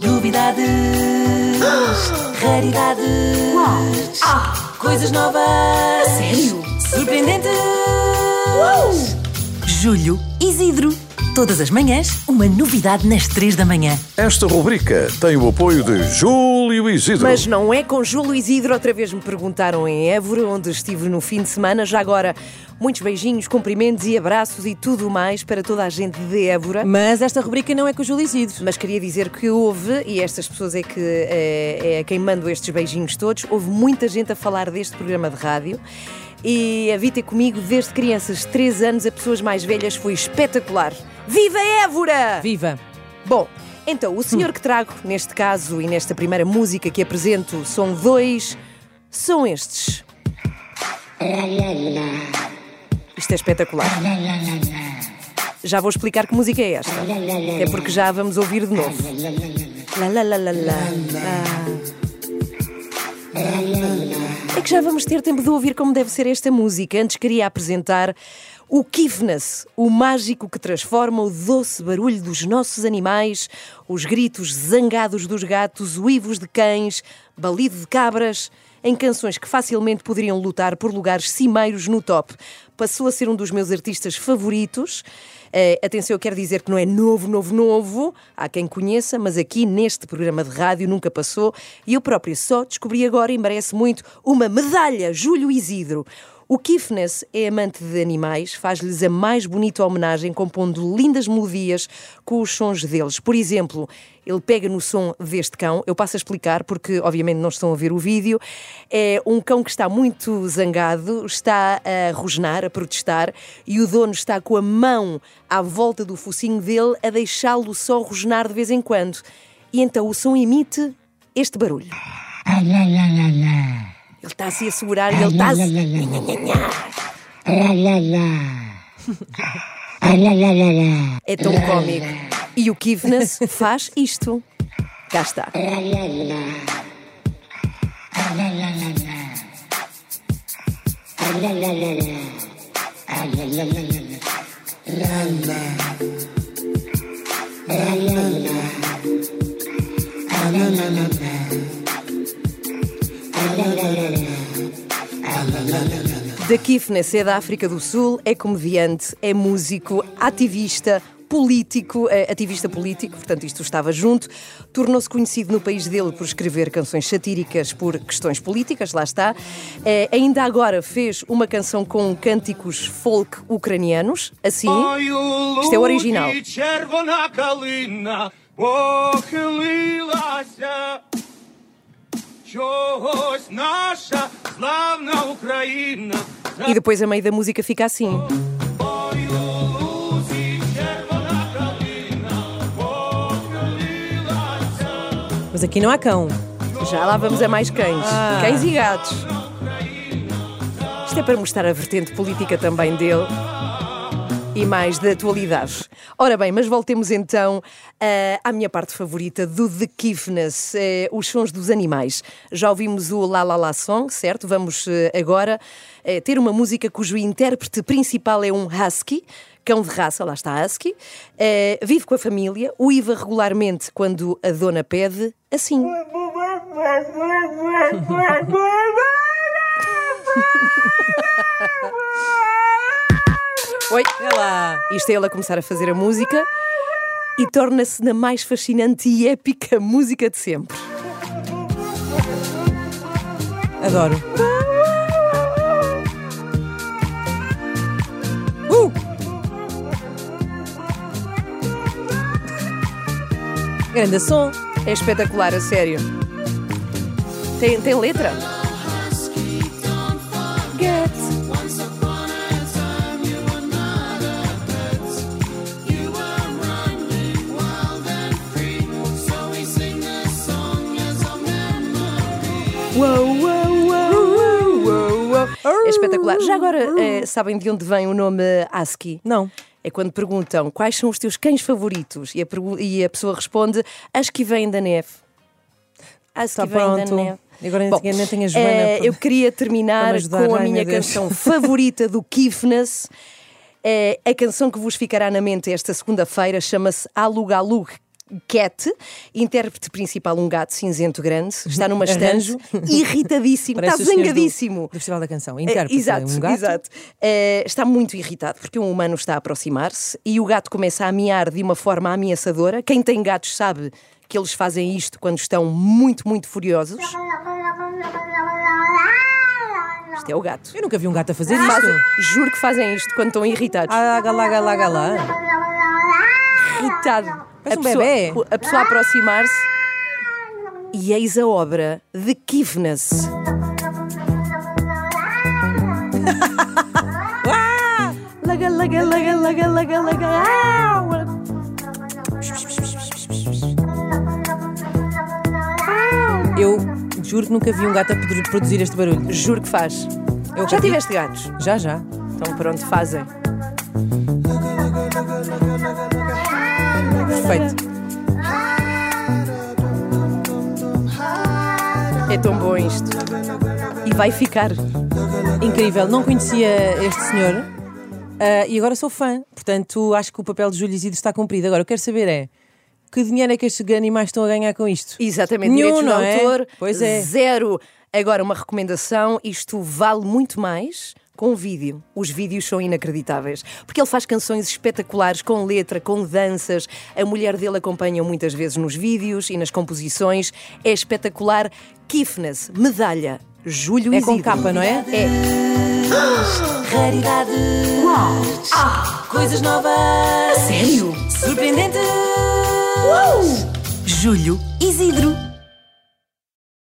Novidades, raridades, coisas novas, sério? surpreendentes. Julho, Isidro. Todas as manhãs, uma novidade nas três da manhã. Esta rubrica tem o apoio de Júlio Isidro. Mas não é com Júlio Isidro, outra vez me perguntaram em Évora, onde estive no fim de semana. Já agora, muitos beijinhos, cumprimentos e abraços e tudo mais para toda a gente de Évora. Mas esta rubrica não é com o Júlio Isidro. Mas queria dizer que houve, e estas pessoas é que é, é quem mando estes beijinhos todos, houve muita gente a falar deste programa de rádio. E a vir ter comigo desde crianças, 3 anos, a pessoas mais velhas, foi espetacular. Viva Évora! Viva! Bom, então, o senhor que trago, neste caso e nesta primeira música que apresento, são dois, são estes. Isto é espetacular. Já vou explicar que música é esta. É porque já vamos ouvir de novo. Lá, lá, lá, lá, lá. Que já vamos ter tempo de ouvir como deve ser esta música. Antes queria apresentar o Kifness, o mágico que transforma o doce barulho dos nossos animais, os gritos zangados dos gatos, uivos de cães, balido de cabras, em canções que facilmente poderiam lutar por lugares cimeiros no top. Passou a ser um dos meus artistas favoritos. Uh, atenção, eu quero dizer que não é novo, novo, novo. Há quem conheça, mas aqui neste programa de rádio nunca passou. E eu próprio só descobri agora e merece muito uma medalha, Júlio Isidro. O Kifness é amante de animais, faz-lhes a mais bonita homenagem, compondo lindas melodias com os sons deles. Por exemplo, ele pega no som deste cão, eu passo a explicar porque, obviamente, não estão a ver o vídeo. É um cão que está muito zangado, está a rosnar, a protestar, e o dono está com a mão à volta do focinho dele a deixá-lo só rosnar de vez em quando. E então o som emite este barulho. Ele está se a segurar e ele está -se... É tão cómico. E o Kivness faz isto. Cá está. Da Kifness é da África do Sul, é comediante, é músico, ativista, político, é, ativista político, portanto isto estava junto. Tornou-se conhecido no país dele por escrever canções satíricas por questões políticas, lá está. É, ainda agora fez uma canção com cânticos folk ucranianos, assim. Isto é o original. E depois a meio da música fica assim. Mas aqui não há cão. Já lá vamos a mais cães. Ah. Cães e gatos. Isto é para mostrar a vertente política também dele e mais de atualidade. Ora bem, mas voltemos então uh, à minha parte favorita do The Kiffness, uh, os sons dos animais. Já ouvimos o La La La Song, certo? Vamos uh, agora ter uma música cujo intérprete principal é um husky, cão de raça, lá está husky, vive com a família, uiva regularmente quando a dona pede, assim. Oi, Olha lá. Isto é ele a começar a fazer a música e torna-se na mais fascinante e épica música de sempre. Adoro. Uh! Grande som. É espetacular, a sério. Tem, tem letra? Get. Uou, uou, uou, uou, uou. É espetacular. Já agora, eh, sabem de onde vem o nome ASCII? Não. É quando perguntam quais são os teus cães favoritos e a, pergu- e a pessoa responde: Acho que vêm da neve. Acho Está que vêm da pronto. neve. Agora nem Bom, tenho- nem tenho a Joana eh, eu queria terminar para me ajudar. com a Ai, minha meu Deus. canção favorita do Kifness. É, a canção que vos ficará na mente esta segunda-feira chama-se Alug Alug. Cat, intérprete principal um gato cinzento grande, está numa estante, Arranjo. irritadíssimo, está Parece os senhores do- zangadíssimo. Do, Festival da Canção. É, Intérprete, exato, um gato. exato. É, está muito irritado porque um humano está a aproximar-se e o gato começa a miar de uma forma ameaçadora. Quem tem gatos sabe que eles fazem isto quando estão muito, muito furiosos. Isto é o gato. Eu nunca vi um gato a fazer isto. juro que fazem isto quando estão irritados. Ah, galá, galá, galá. Irritado. Parece um pessoa, bebé. a pessoa aproximar-se e eis a obra de Kivnes. Laga, laga, laga, laga, laga, laga. Ah! Eu juro que nunca vi um gato a produ- produzir este barulho. Juro que faz. Eu Já acredito. tiveste gatos? Já, já. Então pronto, fazem. Perfeito. É tão bom isto. E vai ficar. Incrível. Não conhecia este senhor ah, e agora sou fã. Portanto, acho que o papel de Júlio Isidro está cumprido. Agora, eu quero saber é que dinheiro é que estes animais estão a ganhar com isto? Exatamente, Nenhum, direitos é? autor, Pois é. zero. Agora, uma recomendação: isto vale muito mais com vídeo. Os vídeos são inacreditáveis. Porque ele faz canções espetaculares, com letra, com danças. A mulher dele acompanha muitas vezes nos vídeos e nas composições. É espetacular. Kifnes, medalha, Júlio É com Isidro. capa, não é? É. Raridade. Uau! Ah! Coisas novas. Sério? Surpreendentes. Júlio Isidro.